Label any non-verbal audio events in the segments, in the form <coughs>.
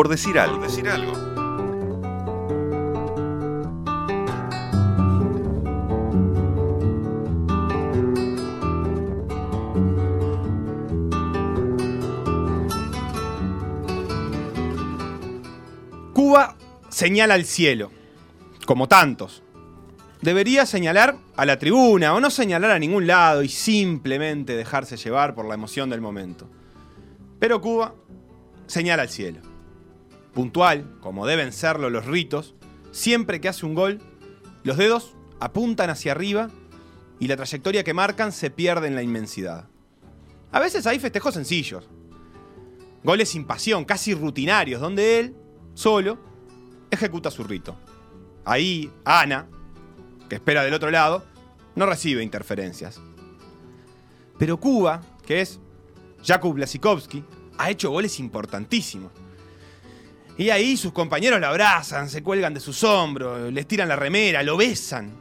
por decir algo. Cuba señala al cielo, como tantos. Debería señalar a la tribuna o no señalar a ningún lado y simplemente dejarse llevar por la emoción del momento. Pero Cuba señala al cielo. Puntual, como deben serlo los ritos, siempre que hace un gol, los dedos apuntan hacia arriba y la trayectoria que marcan se pierde en la inmensidad. A veces hay festejos sencillos, goles sin pasión, casi rutinarios, donde él, solo, ejecuta su rito. Ahí, Ana, que espera del otro lado, no recibe interferencias. Pero Cuba, que es Jakub Blasikovsky, ha hecho goles importantísimos. Y ahí sus compañeros lo abrazan, se cuelgan de sus hombros, les tiran la remera, lo besan.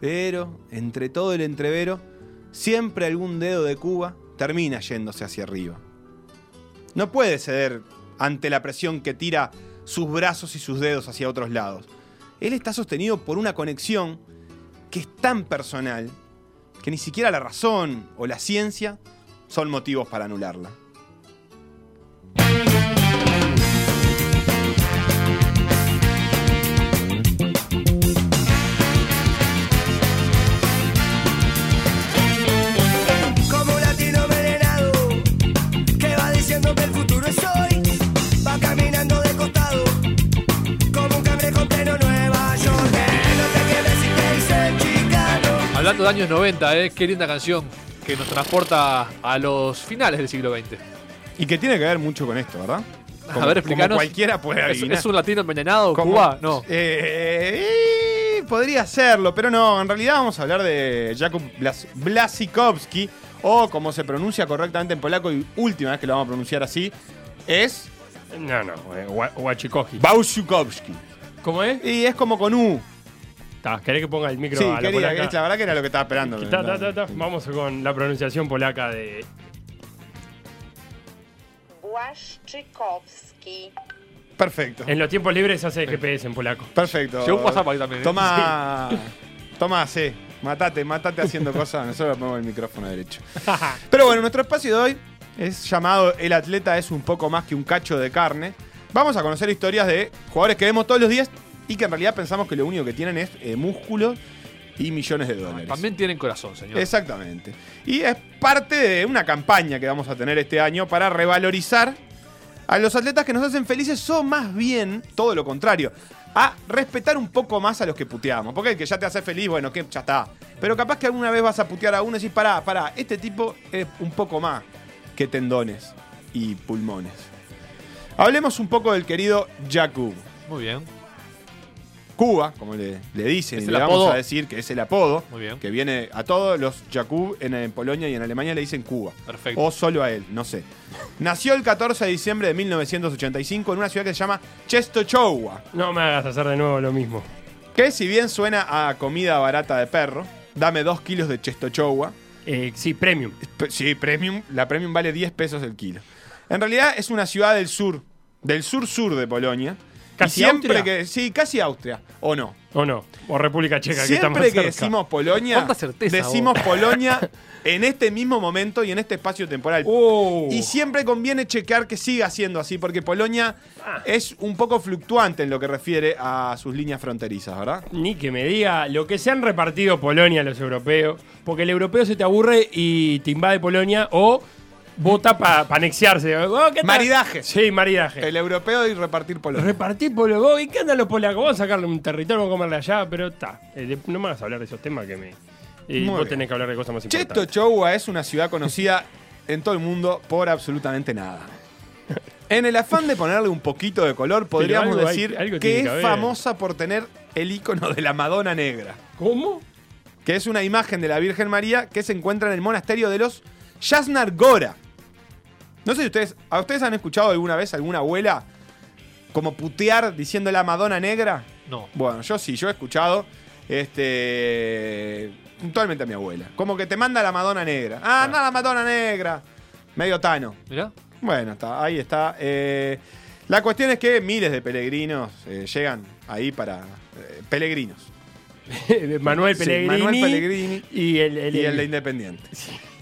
Pero, entre todo el entrevero, siempre algún dedo de Cuba termina yéndose hacia arriba. No puede ceder ante la presión que tira sus brazos y sus dedos hacia otros lados. Él está sostenido por una conexión que es tan personal que ni siquiera la razón o la ciencia son motivos para anularla. De años 90, ¿eh? qué linda canción que nos transporta a los finales del siglo XX. Y que tiene que ver mucho con esto, ¿verdad? a ver, explícanos. Como cualquiera puede ¿Es, adivinar. es un latino envenenado? Como- ¿Cuba? No. Eh, eh, podría serlo, pero no. En realidad vamos a hablar de Jakub Blas- Blasikowski, o como se pronuncia correctamente en polaco, y última vez que lo vamos a pronunciar así, es No, no, eh, Wa- Wachikoji. Bauszukowski. ¿Cómo es? Y es como con U. Ta, ¿Querés que ponga el micro Sí, a la quería, polaca? la verdad que era lo que estaba esperando. Ta, ta, ta, ta. Vamos con la pronunciación polaca de. Błaszczykowski. Perfecto. En los tiempos libres se hace GPS en polaco. Perfecto. Llegó un WhatsApp ahí también. ¿eh? Toma. Toma, sí. Matate, matate haciendo cosas. Nosotros ponemos el micrófono derecho. <laughs> Pero bueno, nuestro espacio de hoy es llamado El atleta es un poco más que un cacho de carne. Vamos a conocer historias de jugadores que vemos todos los días y que en realidad pensamos que lo único que tienen es eh, músculo y millones de dólares. También tienen corazón, señor. Exactamente. Y es parte de una campaña que vamos a tener este año para revalorizar a los atletas que nos hacen felices o más bien todo lo contrario. A respetar un poco más a los que puteamos. Porque el que ya te hace feliz, bueno, que ya está. Pero capaz que alguna vez vas a putear a uno y decís, pará, pará, este tipo es un poco más que tendones y pulmones. Hablemos un poco del querido Jakub. Muy bien. Cuba, como le, le dicen, ¿Es y le vamos apodo? a decir que es el apodo, Muy bien. que viene a todos los Jakub en, en Polonia y en Alemania le dicen Cuba. Perfecto. O solo a él, no sé. <laughs> Nació el 14 de diciembre de 1985 en una ciudad que se llama Czestochowa, No me hagas hacer de nuevo lo mismo. que si bien suena a comida barata de perro, dame dos kilos de Czestochowa. Eh, sí, premium. Sí, premium, la premium vale 10 pesos el kilo. En realidad es una ciudad del sur, del sur-sur de Polonia. ¿Casi siempre Austria? que Sí, casi Austria, ¿o no? ¿O no? O República Checa, que está más Siempre que cerca. decimos Polonia, ¿Cuánta certeza, decimos vos? Polonia en este mismo momento y en este espacio temporal. Oh. Y siempre conviene chequear que siga siendo así, porque Polonia Ah. es un poco fluctuante en lo que refiere a sus líneas fronterizas, ¿verdad? Ni que me diga lo que se han repartido Polonia a los europeos. Porque el europeo se te aburre y te invade Polonia o vota para anexiarse. Oh, ¿qué tal? Maridaje. Sí, maridaje. El europeo y repartir Polonia. Repartir polaco. ¿Y qué andan los polacos? Vamos a sacarle un territorio, vamos a comerle allá, pero está. Eh, no me vas a hablar de esos temas que me. Y Muy vos bien. tenés que hablar de cosas más importantes. Czestochowa es una ciudad conocida en todo el mundo por absolutamente nada. En el afán de ponerle un poquito de color, podríamos algo hay- decir algo que es famosa por tener el icono de la Madonna Negra. ¿Cómo? que es una imagen de la Virgen María que se encuentra en el monasterio de los Yasnar Gora. No sé si ustedes, ¿a ustedes han escuchado alguna vez alguna abuela como putear diciendo la Madonna negra? No. Bueno, yo sí, yo he escuchado este puntualmente a mi abuela. Como que te manda la Madonna negra. Ah, anda la Madonna negra. Medio tano. Mirá. Bueno, está, ahí está. Eh, La cuestión es que miles de peregrinos eh, llegan ahí para. eh, peregrinos. <laughs> Manuel Sí, Pellegrini. Manuel Pellegrini Y el, el- y el de Independiente.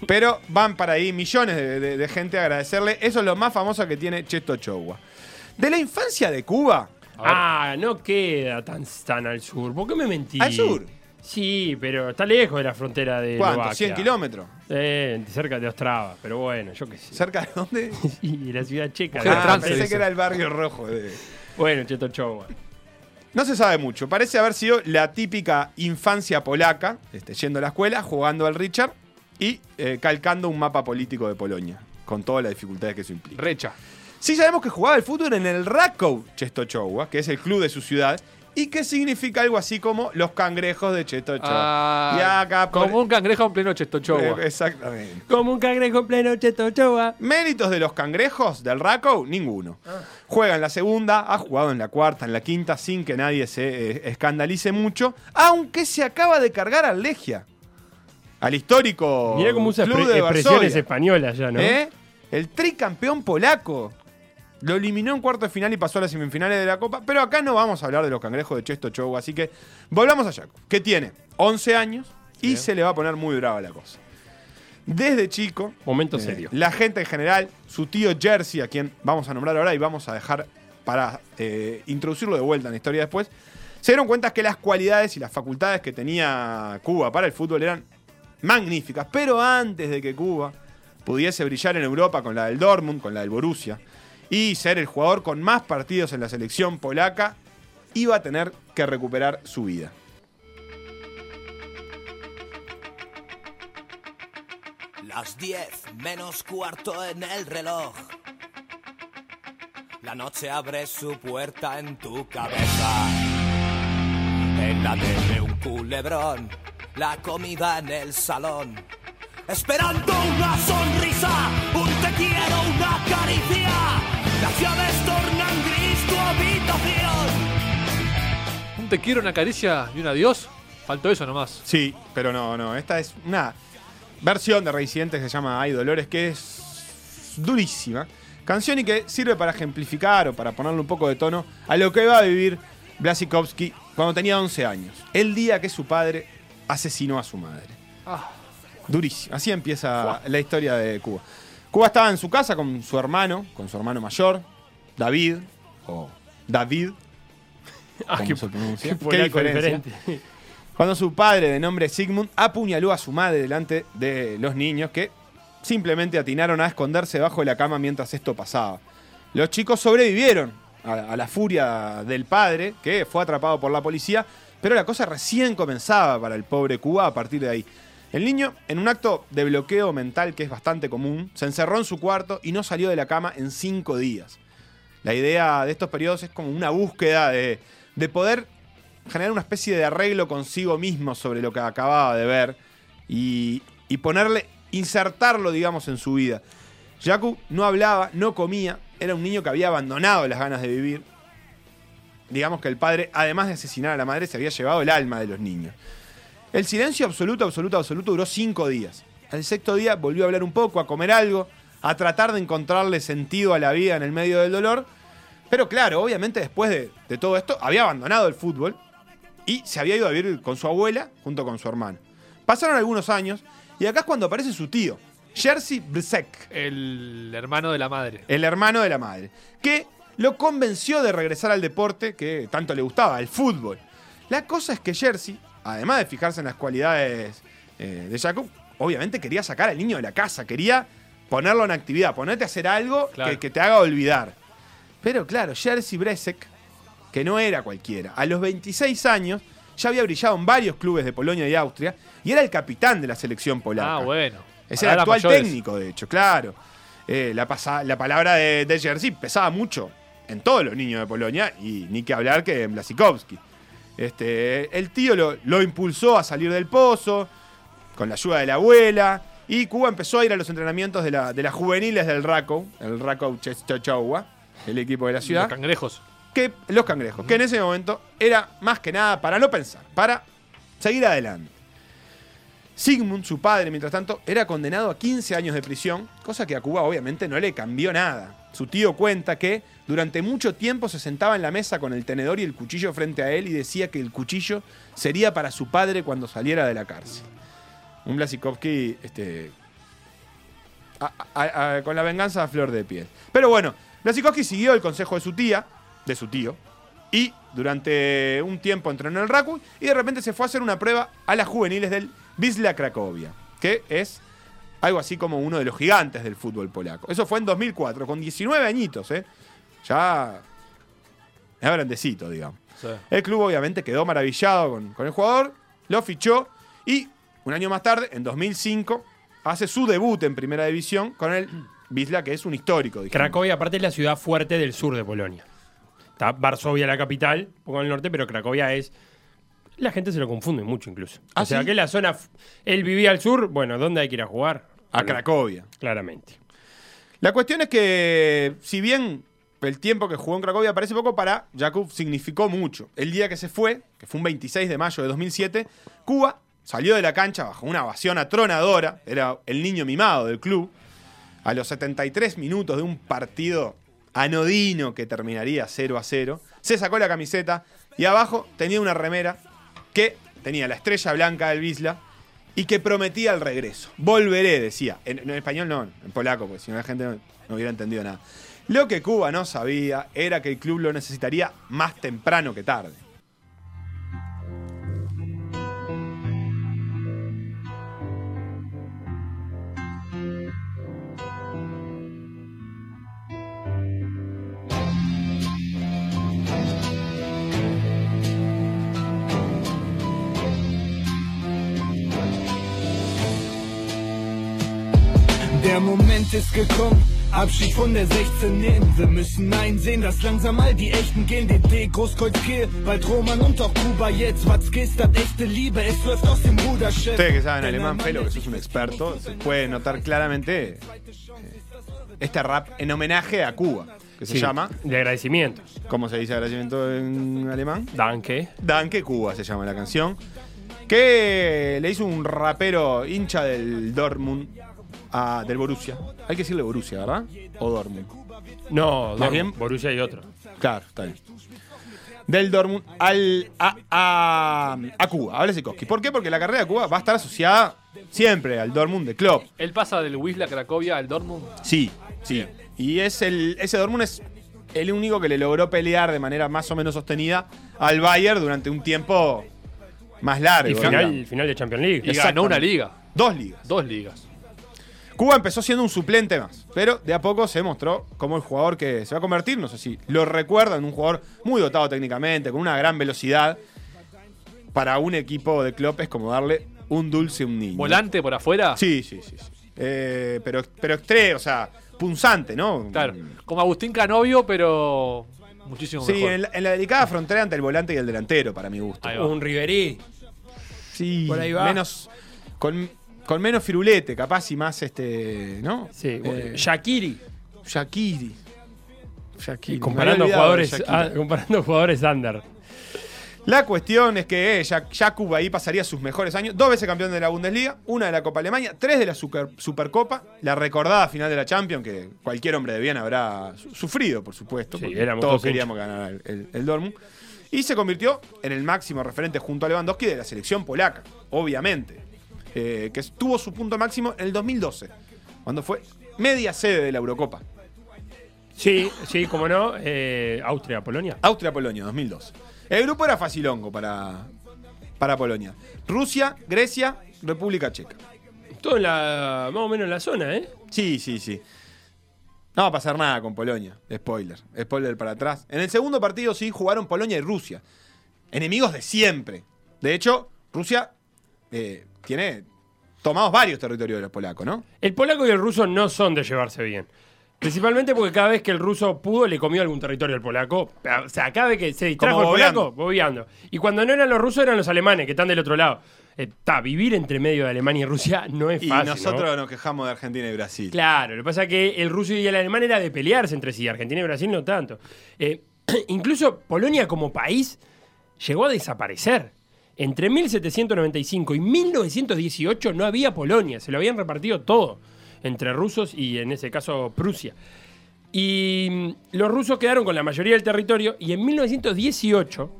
Pero van para ahí millones de, de- de gente a agradecerle. Eso es lo más famoso que tiene Chesto Chogua. De la infancia de Cuba, Ah, no queda tan, tan al sur. ¿Por qué me mentí? Al sur. Sí, pero está lejos de la frontera de ¿cuánto? Eslovaquia. ¿100 kilómetros? Eh, cerca de Ostrava, pero bueno, yo qué sé. ¿Cerca de dónde? <laughs> Y la ciudad checa. Ah, trans, pensé que era el barrio rojo. de- Bueno, Cheto Chowa. No se sabe mucho. Parece haber sido la típica infancia polaca, este, yendo a la escuela, jugando al Richard y eh, calcando un mapa político de Polonia, con todas las dificultades que eso implica. Recha. Sí sabemos que jugaba el fútbol en el Rakow Czestochowa, que es el club de su ciudad, y que significa algo así como los cangrejos de Czestochowa. Ah, y acá por- como un cangrejo en pleno chestochowa. Eh, Exactamente. Como un cangrejo en pleno Cheto Chowa. Méritos de los cangrejos del Rakow, ninguno. Juega en la segunda, ha jugado en la cuarta, en la quinta, sin que nadie se eh, escandalice mucho, aunque se acaba de cargar al Legia. Al histórico Mirá cómo usa club de expresiones españolas ya, ¿no? ¿Eh? El tricampeón polaco. Lo eliminó en cuarto de final y pasó a las semifinales de la Copa. Pero acá no vamos a hablar de los cangrejos de Chesto Chow. Así que volvamos a Jaco, que tiene 11 años y se le va a poner muy brava la cosa. Desde chico, Momento eh, serio. la gente en general, su tío Jersey, a quien vamos a nombrar ahora y vamos a dejar para eh, introducirlo de vuelta en la historia después, se dieron cuenta que las cualidades y las facultades que tenía Cuba para el fútbol eran magníficas. Pero antes de que Cuba pudiese brillar en Europa con la del Dortmund, con la del Borussia, y ser el jugador con más partidos en la selección polaca, iba a tener que recuperar su vida. Las 10 menos cuarto en el reloj. La noche abre su puerta en tu cabeza. En la tele un culebrón, la comida en el salón. Esperando una sonrisa, un te quiero, una caricia. Las llaves tornan gris tu habitación. Un te quiero, una caricia y un adiós. Faltó eso nomás. Sí, pero no, no. Esta es una versión de Reincidentes que se llama Hay Dolores, que es durísima. Canción y que sirve para ejemplificar o para ponerle un poco de tono a lo que iba a vivir Blasikovsky cuando tenía 11 años. El día que su padre asesinó a su madre. Ah, Durísimo. Así empieza la historia de Cuba. Cuba estaba en su casa con su hermano, con su hermano mayor, David, o David. Ah, ¿cómo qué- se pronuncia? qué ¿Qué diferencia? diferente. Cuando su padre, de nombre Sigmund, apuñaló a su madre delante de los niños que simplemente atinaron a esconderse bajo de la cama mientras esto pasaba. Los chicos sobrevivieron a, a la furia del padre, que fue atrapado por la policía, pero la cosa recién comenzaba para el pobre Cuba a partir de ahí. El niño, en un acto de bloqueo mental que es bastante común, se encerró en su cuarto y no salió de la cama en cinco días. La idea de estos periodos es como una búsqueda de, de poder generar una especie de arreglo consigo mismo sobre lo que acababa de ver y, y ponerle, insertarlo, digamos, en su vida. Yaku no hablaba, no comía, era un niño que había abandonado las ganas de vivir. Digamos que el padre, además de asesinar a la madre, se había llevado el alma de los niños. El silencio absoluto, absoluto, absoluto duró cinco días. Al sexto día volvió a hablar un poco, a comer algo, a tratar de encontrarle sentido a la vida en el medio del dolor. Pero claro, obviamente después de, de todo esto, había abandonado el fútbol y se había ido a vivir con su abuela junto con su hermano. Pasaron algunos años y acá es cuando aparece su tío, Jerzy Brzek, el hermano de la madre. el hermano de la madre, que lo convenció de regresar al deporte que tanto le gustaba, el fútbol. La cosa es que Jersey, además de fijarse en las cualidades eh, de Jacob, obviamente quería sacar al niño de la casa, quería ponerlo en actividad, ponerte a hacer algo Claro. que, que te haga olvidar. Pero claro, Jerzy Bresek, que no era cualquiera, a los 26 años ya había brillado en varios clubes de Polonia y Austria y era el capitán de la selección polaca. Ah, bueno. Es el actual mayores. técnico, de hecho, claro. Eh, la palabra de, de Jersey pesaba mucho en todos los niños de Polonia y ni que hablar que en Blasikowski. Este, el tío lo, lo impulsó a salir del pozo con la ayuda de la abuela y Cuba empezó a ir a los entrenamientos de, la- de las juveniles del Rakow, el Rakow Czestochowa, el equipo de la Los ciudad cangrejos. que los cangrejos, que en ese momento era más que nada para no pensar, para seguir adelante. Sigmund, su padre, mientras tanto, era condenado a 15 años de prisión, cosa que a Cuba obviamente no le cambió nada. Su tío cuenta que durante mucho tiempo se sentaba en la mesa con el tenedor y el cuchillo frente a él y decía que el cuchillo sería para su padre cuando saliera de la cárcel. Un Blasikovsky este, con la venganza a flor de piel. Pero bueno, Blasikovsky siguió el consejo de su tía, de su tío, y durante un tiempo entrenó en el Raku y de repente se fue a hacer una prueba a las juveniles del Wisla Cracovia, que es algo así como uno de los gigantes del fútbol polaco. Eso fue en 2004, con 19 añitos, ¿eh? Ya... Ya grandecito, digamos. Sí. El club obviamente quedó maravillado con, con el jugador, lo fichó y un año más tarde, en 2005, hace su debut en Primera División con el <clears throat> Wisla, que es un histórico. dijimos. Cracovia, aparte, es la ciudad fuerte del sur de Polonia. Está Varsovia, la capital, un poco al norte, pero Cracovia es. La gente se lo confunde mucho, incluso. ¿Ah, o sea, sí? que la zona. Él vivía al sur, bueno, ¿dónde hay que ir a jugar? A Cracovia. Claramente. La cuestión es que, si bien el tiempo que jugó en Cracovia parece poco, para Jakub significó mucho. El día que se fue, que fue un 26 de mayo de 2007, Cuba salió de la cancha bajo una ovación atronadora, era el niño mimado del club, a los 73 minutos de un partido anodino que terminaría 0 a 0, se sacó la camiseta y abajo tenía una remera que tenía la estrella blanca del Wisla y que prometía el regreso. Volveré, decía. En, español no, en polaco, porque si no la gente no hubiera entendido nada. Lo que Cuba no sabía era que el club lo necesitaría más temprano que tarde. Moment ist gekommen, Abschied von der 16 nehmen. Wir müssen einsehen, dass langsam mal die Echten gehen. DD, Großkreuz, Kiel, bald Roman und auch Kuba jetzt. Was geht, das echte Liebe, es läuft aus dem Ruderschiff. Ustedes que saben alemán, Felo, que sos un experto, se puede notar claramente este rap en homenaje a Cuba, que se Sí, llama, De agradecimiento. ¿cómo se dice agradecimiento en alemán? Danke. Danke Cuba se llama la canción. Que le hizo un rapero hincha del Dortmund, a- del Borussia. Hay que decirle Borussia, ¿verdad? O Dortmund. No, ¿Más Dortmund, bien? Borussia y otro. Claro, está bien. Del Dortmund al, a, a, a Cuba, a Blazikowski. ¿Por qué? Porque la carrera de Cuba va a estar asociada siempre al Dortmund de Klopp. Él pasa del Wisla Cracovia al Dortmund. Sí, sí. Y es el, ese Dortmund es el único que le logró pelear de manera más o menos sostenida al Bayern durante un tiempo más largo. Y final, final de Champions League. Y ganó una liga. Dos ligas. Dos ligas. Cuba empezó siendo un suplente más, pero de a poco se mostró como el jugador que se va a convertir, no sé si lo recuerdan, un jugador muy dotado técnicamente, con una gran velocidad. Para un equipo de Klopp es como darle un dulce a un niño. Volante por afuera. Sí, sí, sí. sí. Eh, pero, pero extre, o sea, punzante, ¿no? Claro. Como Agustín Canovio, pero muchísimo Sí, mejor. en la, en la delicada frontera entre el volante y el delantero, para mi gusto. Un Riverí. Sí, Por ahí va. menos. Con, con menos firulete, capaz y más este. ¿No? Sí, Eh, Shakiri. Shakiri. Shakiri. Y Me comparando jugadores, ah, comparando jugadores under. La cuestión es que eh, ahí pasaría sus mejores años. Dos veces campeón de la Bundesliga, una de la Copa Alemania, tres de la Super- Supercopa, la recordada final de la Champions, que cualquier hombre de bien habrá su- sufrido, por supuesto. Sí, porque todos queríamos ganar el, el, el Dortmund. Y se convirtió en el máximo referente junto a Lewandowski de la selección polaca, obviamente. Eh, que tuvo su punto máximo en el 2012, cuando fue media sede de la Eurocopa. Sí, sí, como no. eh, Austria, Polonia. Austria-Polonia, 2002. El grupo era facilongo para, para Polonia. Rusia, Grecia, República Checa. Todo en la, más o menos en la zona, ¿eh? Sí, sí, sí. No va a pasar nada con Polonia. Spoiler. Spoiler para atrás. En el segundo partido sí jugaron Polonia y Rusia. Enemigos de siempre. De hecho, Rusia eh, tiene tomados varios territorios de los polacos, ¿no? El polaco y el ruso no son de llevarse bien. Principalmente porque cada vez que el ruso pudo, le comió algún territorio al polaco. O sea, cada vez que se distrajo Como el polaco, bobeando. Y cuando no eran los rusos, eran los alemanes, que están del otro lado. Está, vivir entre medio de Alemania y Rusia no es Y fácil. ¿no? nosotros nos quejamos de Argentina y Brasil. Claro, lo que pasa es que el ruso y el alemán era de pelearse entre sí, Argentina y Brasil no tanto. Eh, <clears throat> incluso Polonia como país llegó a desaparecer. Entre 1795 y 1918 no había Polonia, se lo habían repartido todo entre rusos y en ese caso Prusia. Y mm, los rusos quedaron con la mayoría del territorio y en 1918,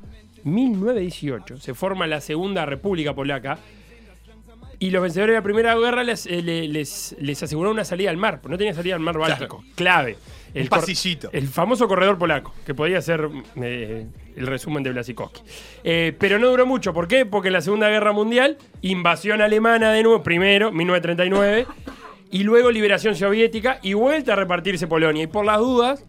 1918, se forma la Segunda República Polaca y los vencedores de la Primera Guerra les, eh, le- les, les aseguró una salida al mar, porque no tenía salida al mar Báltico. Clave. Cor- pasillito. El famoso corredor polaco, que podía ser eh, el resumen de Blasikowski. Eh, pero no duró mucho. ¿Por qué? Porque en la Segunda Guerra Mundial, invasión alemana de nuevo, primero, 1939, y luego liberación soviética y vuelta a repartirse Polonia. Y por las dudas,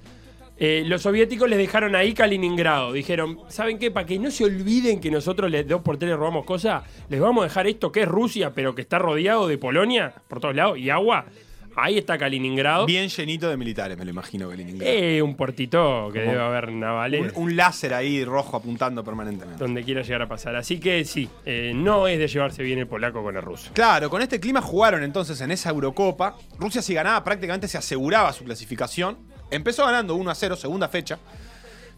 eh, los soviéticos les dejaron ahí Kaliningrado. Dijeron, ¿saben qué? Para que no se olviden que nosotros les dos por tres les robamos cosas, les vamos a dejar esto que es Rusia, pero que está rodeado de Polonia por todos lados y agua. Ahí está Kaliningrado. Bien llenito de militares, me lo imagino, Kaliningrado. Eh, un puertito que debe haber navales. un, un láser ahí rojo apuntando permanentemente. donde quiera llegar a pasar. Así que sí, eh, no es de llevarse bien el polaco con el ruso. Claro, con este clima jugaron entonces en esa Eurocopa. Rusia si ganaba prácticamente se aseguraba su clasificación. Empezó ganando 1 a 0, segunda fecha.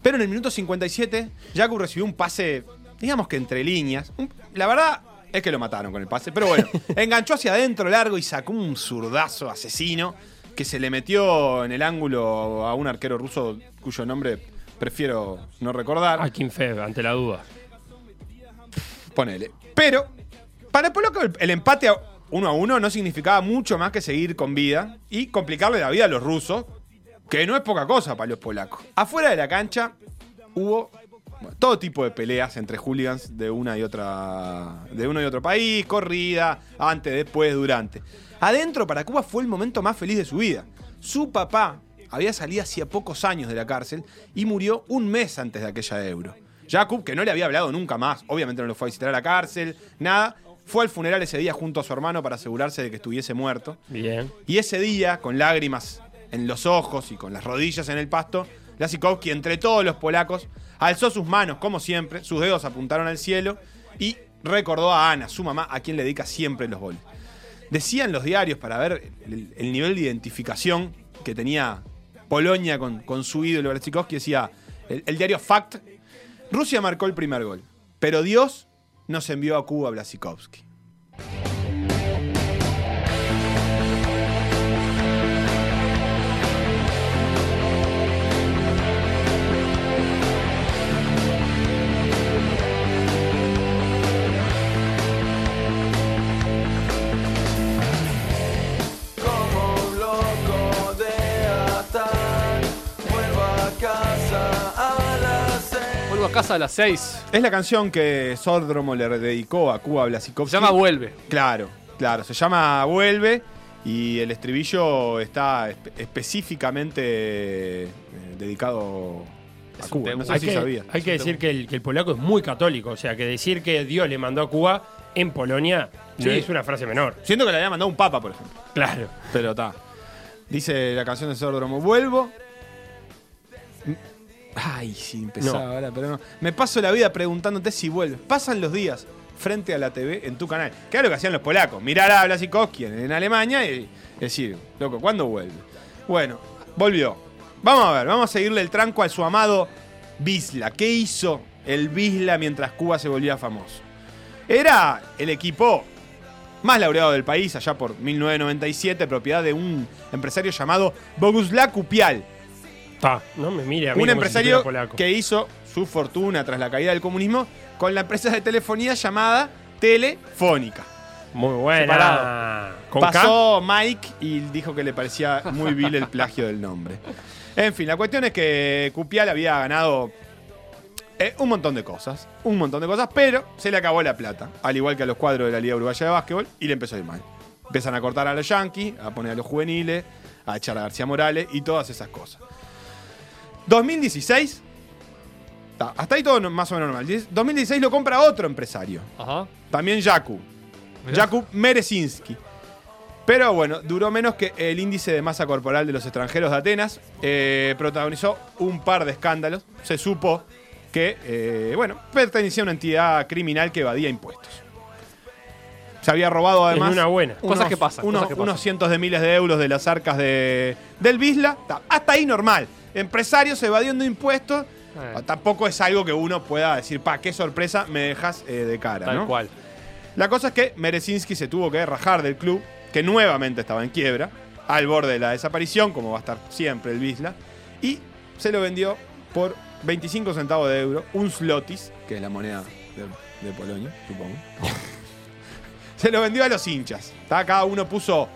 Pero en el minuto 57, Jakub recibió un pase, digamos que entre líneas. Un- La verdad es que lo mataron con el pase, pero bueno, <laughs> enganchó hacia adentro largo y sacó un zurdazo asesino que se le metió en el ángulo a un arquero ruso cuyo nombre prefiero no recordar. A Fev, ante la duda. Ponele. Pero, para el polaco, el, el empate a uno a uno no significaba mucho más que seguir con vida y complicarle la vida a los rusos, que no es poca cosa para los polacos. Afuera de la cancha hubo bueno, todo tipo de peleas entre hooligans de una y otra de uno y otro país, corrida, antes, después, durante. Adentro para Cuba fue el momento más feliz de su vida. Su papá había salido hacía pocos años de la cárcel y murió un mes antes de aquella euro. Jakub, que no le había hablado nunca más, obviamente no lo fue a visitar a la cárcel, nada, fue al funeral ese día junto a su hermano para asegurarse de que estuviese muerto. Bien. Y ese día, con lágrimas en los ojos y con las rodillas en el pasto, Lasikowski, entre todos los polacos, alzó sus manos, como siempre, sus dedos apuntaron al cielo y recordó a Ana, su mamá, a quien le dedica siempre los goles. Decían los diarios, para ver el, el nivel de identificación que tenía Polonia con, su ídolo Lasikowski, decía el, el diario Fact, Rusia marcó el primer gol, pero Dios nos envió a Cuba a Blasikowski. Casa a las 6. Es la canción que Sordromo le dedicó a Cuba Blasikowski. Se llama Vuelve. Claro, claro. Se llama Vuelve y el estribillo está espe- específicamente eh, dedicado a Cuba. No sé Hay si que, sabía. hay que decir que el, que el polaco es muy católico, o sea, que decir que Dios le mandó a Cuba en Polonia no es una frase menor. Siento que le había mandado un papa, por ejemplo. Claro. Pero está. Dice la canción de Sordromo, vuelvo. Ay, sí, empezaba No. ahora, pero no. Me paso la vida preguntándote si vuelves. Pasan los días frente a la TV en tu canal. Que era lo que hacían los polacos. Mirar a Blasikowski en, en Alemania y decir, loco, ¿cuándo vuelve? Bueno, volvió. Vamos a ver, vamos a seguirle el tranco a su amado Bisla. ¿Qué hizo el Bisla mientras Cuba se volvía famoso? Era el equipo más laureado del país, allá por 1997, propiedad de un empresario llamado Boguslav Kupial. Ta, no me mire a mí Un como si empresario polaco. que hizo su fortuna tras la caída del comunismo con la empresa de telefonía llamada Telefónica. Muy buena. Separado. Con K. Pasó Mike y dijo que le parecía muy vil el plagio del nombre. En fin, la cuestión es que Kupial había ganado eh, un montón de cosas, un montón de cosas, pero se le acabó la plata, al igual que a los cuadros de la Liga Uruguaya de Básquetbol, y le empezó a ir mal. Empiezan a cortar a los Yankees, a poner a los juveniles, a echar a García Morales y todas esas cosas. 2016, ta, hasta ahí todo más o menos normal. 2016 lo compra otro empresario, Ajá. también Jakub. Jakub Merezinski. Pero bueno, duró menos que el índice de masa corporal de los extranjeros de Atenas. Eh, protagonizó un par de escándalos. Se supo que, eh, bueno, pertenecía a una entidad criminal que evadía impuestos. Se había robado además. una buena. unos- Cosas que pasan, Unos, cosas que pasan. unos cientos de miles de euros de las arcas de, del Bisla. Ta, Hasta ahí normal. Empresarios evadiendo impuestos Eh. Tampoco es algo que uno pueda decir, pa, qué sorpresa, me dejas eh, de cara, Tal ¿no? cual. La cosa es que Merezinski se tuvo que rajar del club, que nuevamente estaba en quiebra, al borde de la desaparición, como va a estar siempre el Wisla, y se lo vendió por 25 centavos de euro, un slotis, que es la moneda de, de Polonia, supongo. <laughs> se lo vendió a los hinchas. ¿tá? Cada uno puso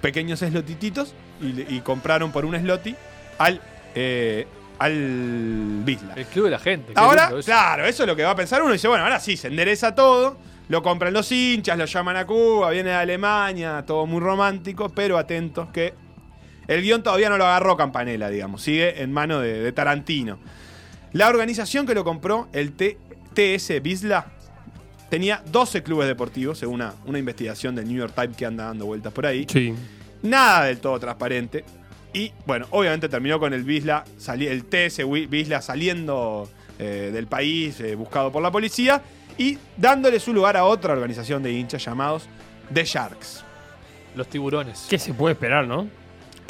pequeños slotititos y, compraron por un sloti al, eh, al Wisla. El club de la gente. Ahora, eso. claro, eso es lo que va a pensar uno. Dice, bueno, ahora sí, se endereza todo. Lo compran los hinchas, lo llaman a Cuba, viene de Alemania, todo muy romántico, pero atentos que el guion todavía no lo agarró Campanella, digamos. Sigue en mano de, de Tarantino. La organización que lo compró, el T- TS Bisla, tenía 12 clubes deportivos, según una, una investigación del New York Times que anda dando vueltas por ahí. Sí. Nada del todo transparente. Y bueno, obviamente terminó con el Bisla, sali- el TS Bisla saliendo eh, del país, eh, buscado por la policía, y dándole su lugar a otra organización de hinchas llamados The Sharks. Los tiburones. ¿Qué se puede esperar, no?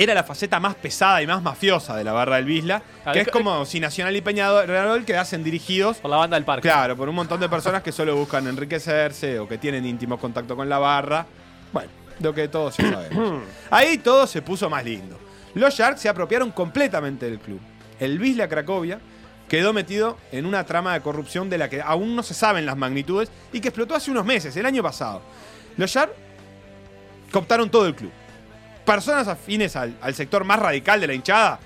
Era la faceta más pesada y más mafiosa de la barra del Bisla, que es es como si Nacional y Peñarol quedasen dirigidos Por la banda del parque. Claro, por un montón de personas que solo buscan enriquecerse o que tienen íntimo contacto con la barra. Bueno, lo que todos ya sabemos. <coughs> Ahí todo se puso más lindo. Los Sharks se apropiaron completamente del club. El Wisla Cracovia quedó metido en una trama de corrupción de la que aún no se saben las magnitudes y que explotó hace unos meses, el año pasado. Los Sharks cooptaron todo el club. Personas afines al, al sector más radical de la hinchada,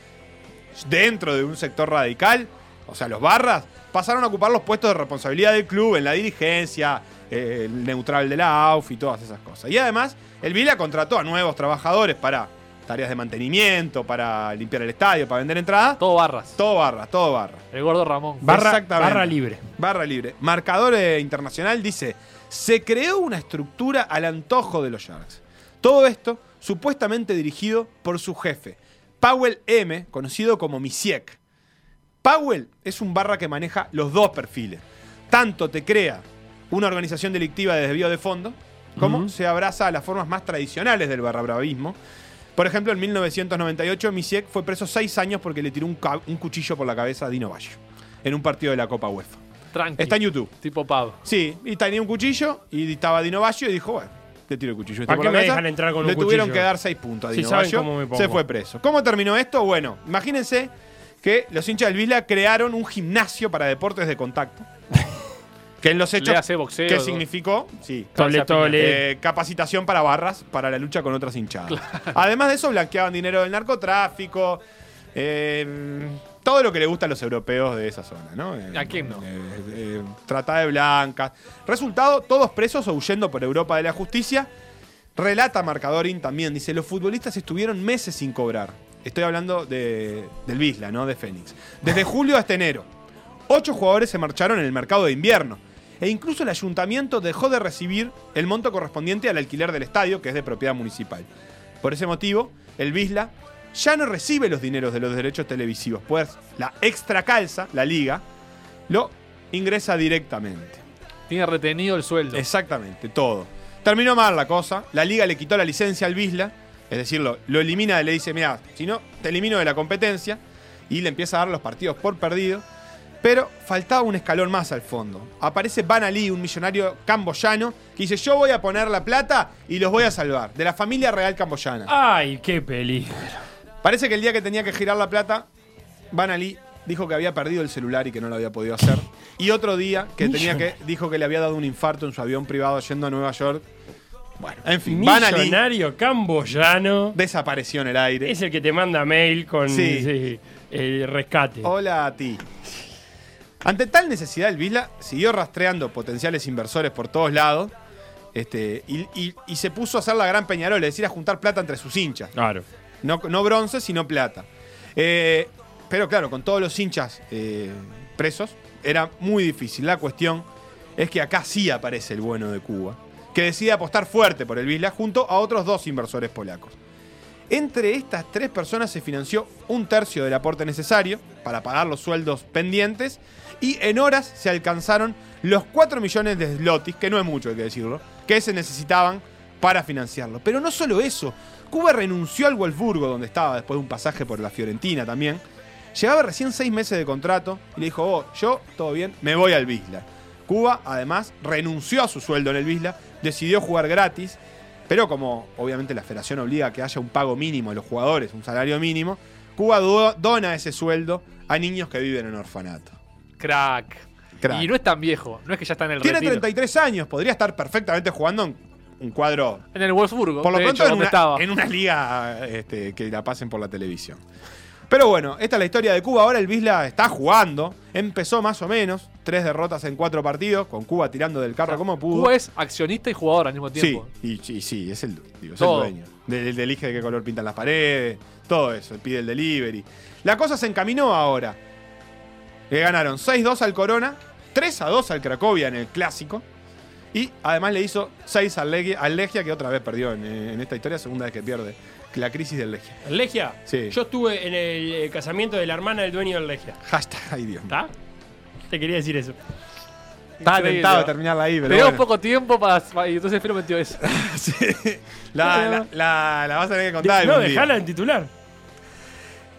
dentro de un sector radical, o sea, los barras, pasaron a ocupar los puestos de responsabilidad del club en la dirigencia, eh, el neutral de la AUF y todas esas cosas. Y además, el Vila contrató a nuevos trabajadores para tareas de mantenimiento, para limpiar el estadio, para vender entradas. Todo barras. Todo barra, todo barra. El gordo Ramón. Barra, Exactamente. barra libre. Barra libre. Marcador eh, internacional dice, se creó una estructura al antojo de los Sharks. Todo esto supuestamente dirigido por su jefe, Powell M, conocido como Misiek. Powell es un barra que maneja los dos perfiles. Tanto te crea una organización delictiva de desvío de fondo, como se abraza a las formas más tradicionales del barra bravismo. Por ejemplo, en 1998 Misiek fue preso seis años porque le tiró un, cuchillo por la cabeza a Dino Baggio en un partido de la Copa UEFA. Tranqui. Está en YouTube. Tipo pub. Sí, y tenía un cuchillo y estaba Dino Baggio y dijo, bueno, te tiro el cuchillo. este ¿Para por qué me dejan entrar con Le un tuvieron cuchillo? que dar seis puntos a Si Dino saben Baggio. cómo me pongo. Se fue preso. ¿Cómo terminó esto? Bueno, imagínense que los hinchas del Vila crearon un gimnasio para deportes de contacto. <laughs> que en los hechos... Le hace boxeo. ¿Qué significó? Sí. Tole, tole. Eh, capacitación para barras para la lucha con otras hinchadas. Además de eso, blanqueaban dinero del narcotráfico. eh, todo lo que le gusta a los europeos de esa zona, ¿no? Eh, ¿A quién no? eh, eh, trata de blancas. Resultado, todos presos o huyendo por Europa de la justicia. Relata Marcadorin también, dice, los futbolistas estuvieron meses sin cobrar. Estoy hablando de, del Bisla, ¿no? De Fénix. Desde <laughs> julio hasta enero. Ocho jugadores se marcharon en el mercado de invierno. E incluso el ayuntamiento dejó de recibir el monto correspondiente al alquiler del estadio, que es de propiedad municipal. Por ese motivo, el Bisla ya no recibe los dineros de los derechos televisivos, pues la extra calza, la liga, lo ingresa directamente. Tiene retenido el sueldo. Exactamente, todo. Terminó mal la cosa, la liga le quitó la licencia al Bisla, es decir, lo, lo elimina, le dice, mira, si no, te elimino de la competencia, y le empieza a dar los partidos por perdido. Pero faltaba un escalón más al fondo. Aparece Ban Ali, un millonario camboyano, que dice, yo voy a poner la plata y los voy a salvar, de la familia real camboyana. Ay, qué peligro. Parece que el día que tenía que girar la plata, Van Ali dijo que había perdido el celular y que no lo había podido hacer. Y otro día que tenía que dijo que le había dado un infarto en su avión privado yendo a Nueva York. Bueno, en fin, Van Ali Millonario camboyano. desapareció en el aire. Es el que te manda mail con Sí. sí, el rescate. Hola a ti. Ante tal necesidad, el Vila siguió rastreando potenciales inversores por todos lados este, y, y- y se puso a hacer la gran Peñarol, es decir, a juntar plata entre sus hinchas. Claro. No, no bronce, sino plata. Eh, pero claro, con todos los hinchas eh, presos, era muy difícil. La cuestión es que acá sí aparece el bueno de Cuba, que decide apostar fuerte por el Vila junto a otros dos inversores polacos. Entre estas tres personas se financió un tercio del aporte necesario para pagar los sueldos pendientes y en horas se alcanzaron los 4 millones de zlotys, que no es mucho hay que decirlo, que se necesitaban para financiarlo. Pero no solo eso, Cuba renunció al Wolfsburgo, donde estaba después de un pasaje por la Fiorentina también, Llevaba recién seis meses de contrato y le dijo, oh, yo, todo bien, me voy al Bisla. Cuba, además, renunció a su sueldo en el Bisla, decidió jugar gratis, pero como obviamente la federación obliga a que haya un pago mínimo a los jugadores, un salario mínimo, Cuba do- dona ese sueldo a niños que viven en orfanato. Crack. Crack. Y no es tan viejo, no es que ya está en el Tiene retiro. 33 años, podría estar perfectamente jugando en un cuadro En el Wolfsburgo, Por lo pronto hecho, en, una, estaba. en una liga este, que la pasen por la televisión. Pero bueno, esta es la historia de Cuba. Ahora el Bisla está jugando. Empezó más o menos. Tres derrotas en cuatro partidos. Con Cuba tirando del carro como pudo. Cuba es accionista y jugador al mismo sí, tiempo. y, y sí, es el, digo, es el Todo. dueño. De- de- elige de qué color pintan las paredes. Todo eso. Pide el delivery. La cosa se encaminó ahora. Le ganaron 6-2 al Corona. 3-2 al Cracovia en el clásico. Y además le hizo 6 al Legia, al Legia, que otra vez perdió en, en esta historia, segunda vez que pierde. La crisis del Legia. ¿El Legia? Sí. Yo estuve en el eh, casamiento de la hermana del dueño del Legia. Hashtag, ay Dios. ¿Está? Te quería decir eso. Estaba tentado de terminarla ahí, pero Tenemos bueno. poco tiempo para. Y entonces Fero metió eso. Sí. <laughs> <laughs> La, la, la- la vas a tener que contar no, algún día. dejala en titular.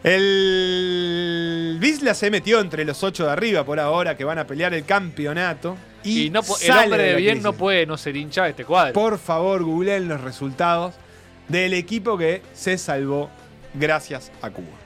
El Bisla se metió entre los ocho de arriba por ahora que van a pelear el campeonato. Y, Y no el hombre de bien crisis. no puede no ser hincha de este cuadro. Por favor, googleen los resultados del equipo que se salvó gracias a Cuba.